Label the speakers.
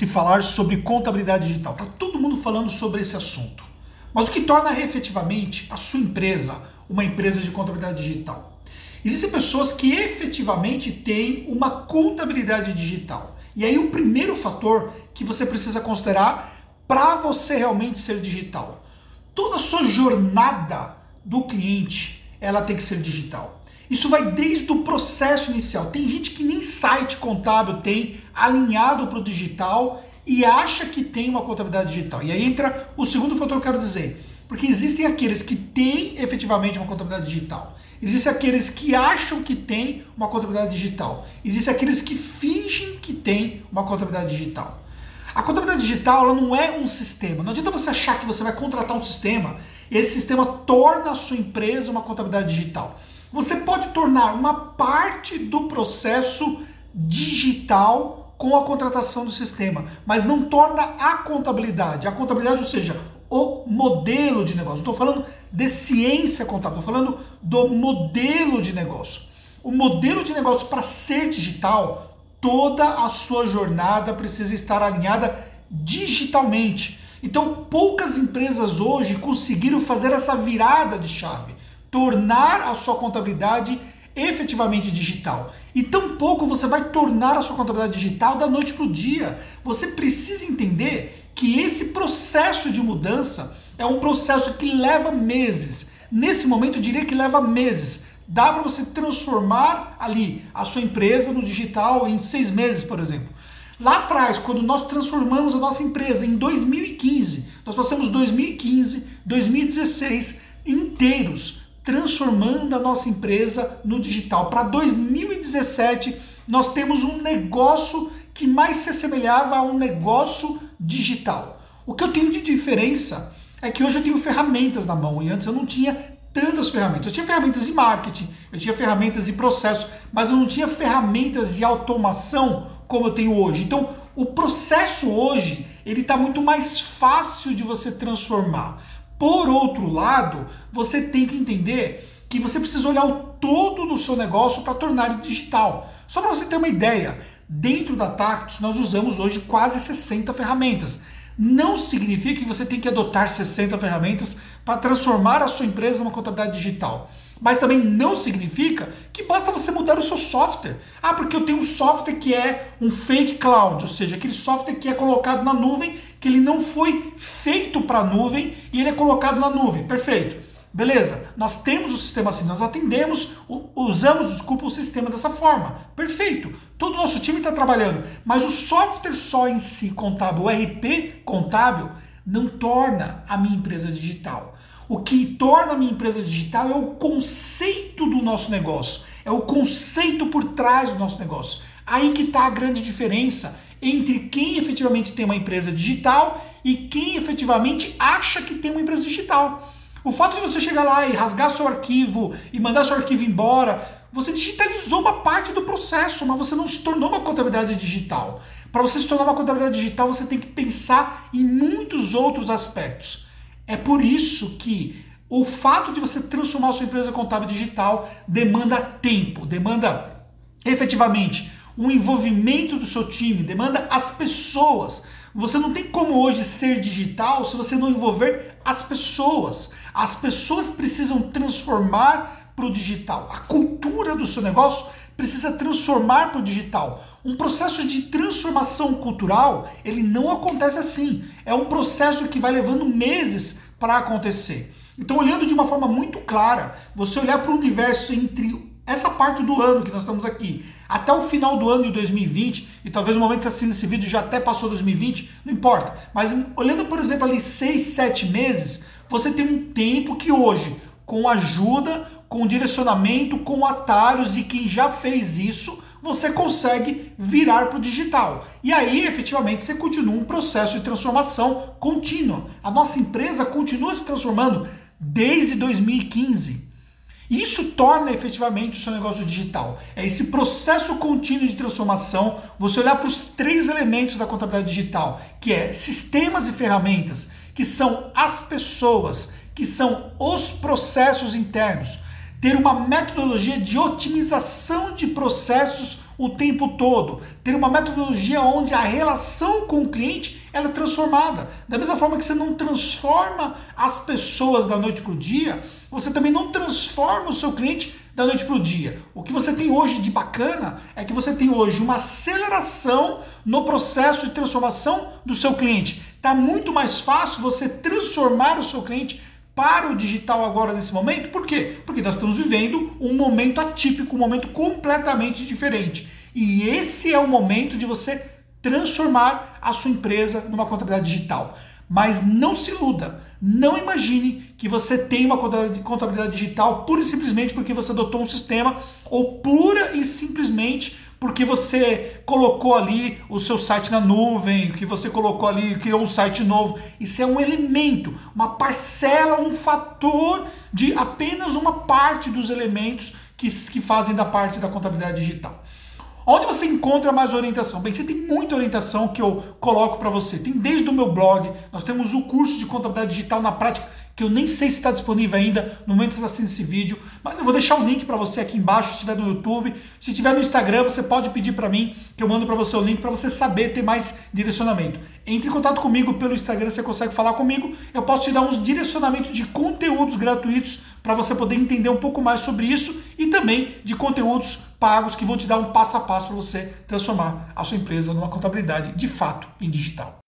Speaker 1: se falar sobre contabilidade digital. Tá todo mundo falando sobre esse assunto. Mas o que torna efetivamente a sua empresa uma empresa de contabilidade digital? Existem pessoas que efetivamente têm uma contabilidade digital. E aí o primeiro fator que você precisa considerar para você realmente ser digital. Toda a sua jornada do cliente, ela tem que ser digital. Isso vai desde o processo inicial. Tem gente que nem site contábil tem alinhado para o digital e acha que tem uma contabilidade digital. E aí entra o segundo fator que eu quero dizer. Porque existem aqueles que têm efetivamente uma contabilidade digital. Existem aqueles que acham que têm uma contabilidade digital. Existem aqueles que fingem que têm uma contabilidade digital. A contabilidade digital ela não é um sistema. Não adianta você achar que você vai contratar um sistema e esse sistema torna a sua empresa uma contabilidade digital. Você pode tornar uma parte do processo digital com a contratação do sistema, mas não torna a contabilidade. A contabilidade, ou seja, o modelo de negócio. Estou falando de ciência contábil, estou falando do modelo de negócio. O modelo de negócio para ser digital, toda a sua jornada precisa estar alinhada digitalmente. Então, poucas empresas hoje conseguiram fazer essa virada de chave, tornar a sua contabilidade efetivamente digital. E tampouco você vai tornar a sua contabilidade digital da noite para o dia. Você precisa entender que esse processo de mudança é um processo que leva meses. Nesse momento, eu diria que leva meses. Dá para você transformar ali a sua empresa no digital em seis meses, por exemplo. Lá atrás, quando nós transformamos a nossa empresa em 2015, nós passamos 2015, 2016 inteiros transformando a nossa empresa no digital. Para 2017, nós temos um negócio que mais se assemelhava a um negócio digital. O que eu tenho de diferença é que hoje eu tenho ferramentas na mão e antes eu não tinha tantas ferramentas. Eu tinha ferramentas de marketing, eu tinha ferramentas de processo, mas eu não tinha ferramentas de automação como eu tenho hoje. Então, o processo hoje, ele está muito mais fácil de você transformar. Por outro lado, você tem que entender que você precisa olhar o todo do seu negócio para tornar ele digital. Só para você ter uma ideia, dentro da Tactus nós usamos hoje quase 60 ferramentas. Não significa que você tem que adotar 60 ferramentas para transformar a sua empresa numa contabilidade digital. Mas também não significa que basta você mudar o seu software. Ah, porque eu tenho um software que é um fake cloud, ou seja, aquele software que é colocado na nuvem, que ele não foi feito para a nuvem e ele é colocado na nuvem. Perfeito. Beleza, nós temos o sistema assim, nós atendemos, usamos, desculpa, o sistema dessa forma. Perfeito. Todo o nosso time está trabalhando, mas o software só em si contábil, o RP contábil, não torna a minha empresa digital. O que torna a minha empresa digital é o conceito do nosso negócio, é o conceito por trás do nosso negócio. Aí que está a grande diferença entre quem efetivamente tem uma empresa digital e quem efetivamente acha que tem uma empresa digital. O fato de você chegar lá e rasgar seu arquivo e mandar seu arquivo embora, você digitalizou uma parte do processo, mas você não se tornou uma contabilidade digital. Para você se tornar uma contabilidade digital, você tem que pensar em muitos outros aspectos. É por isso que o fato de você transformar sua empresa contábil digital demanda tempo, demanda efetivamente um envolvimento do seu time, demanda as pessoas. Você não tem como hoje ser digital se você não envolver as pessoas. As pessoas precisam transformar para o digital. A cultura do seu negócio precisa transformar para o digital. Um processo de transformação cultural, ele não acontece assim. É um processo que vai levando meses para acontecer. Então, olhando de uma forma muito clara, você olhar para o universo entre essa parte do ano que nós estamos aqui, até o final do ano de 2020, e talvez no momento que está assistindo esse vídeo já até passou 2020, não importa. Mas olhando, por exemplo, ali 6, 7 meses, você tem um tempo que hoje, com ajuda, com direcionamento, com atalhos de quem já fez isso, você consegue virar para o digital. E aí, efetivamente, você continua um processo de transformação contínua. A nossa empresa continua se transformando desde 2015. Isso torna efetivamente o seu negócio digital. É esse processo contínuo de transformação, você olhar para os três elementos da contabilidade digital, que é sistemas e ferramentas, que são as pessoas, que são os processos internos ter uma metodologia de otimização de processos o tempo todo, ter uma metodologia onde a relação com o cliente ela é transformada. Da mesma forma que você não transforma as pessoas da noite para o dia, você também não transforma o seu cliente da noite para o dia. O que você tem hoje de bacana é que você tem hoje uma aceleração no processo de transformação do seu cliente. Está muito mais fácil você transformar o seu cliente para o digital agora nesse momento. Por quê? Porque nós estamos vivendo um momento atípico, um momento completamente diferente. E esse é o momento de você transformar a sua empresa numa contabilidade digital. Mas não se iluda, não imagine que você tem uma contabilidade digital pura e simplesmente porque você adotou um sistema ou pura e simplesmente porque você colocou ali o seu site na nuvem, que você colocou ali, criou um site novo. Isso é um elemento, uma parcela, um fator de apenas uma parte dos elementos que, que fazem da parte da contabilidade digital. Onde você encontra mais orientação? Bem, você tem muita orientação que eu coloco para você. Tem desde o meu blog, nós temos o curso de contabilidade digital na prática que eu nem sei se está disponível ainda no momento que você está assistindo esse vídeo, mas eu vou deixar o link para você aqui embaixo, se estiver no YouTube. Se estiver no Instagram, você pode pedir para mim que eu mando para você o link para você saber ter mais direcionamento. Entre em contato comigo pelo Instagram, você consegue falar comigo. Eu posso te dar uns direcionamentos de conteúdos gratuitos para você poder entender um pouco mais sobre isso e também de conteúdos pagos que vão te dar um passo a passo para você transformar a sua empresa numa contabilidade de fato em digital.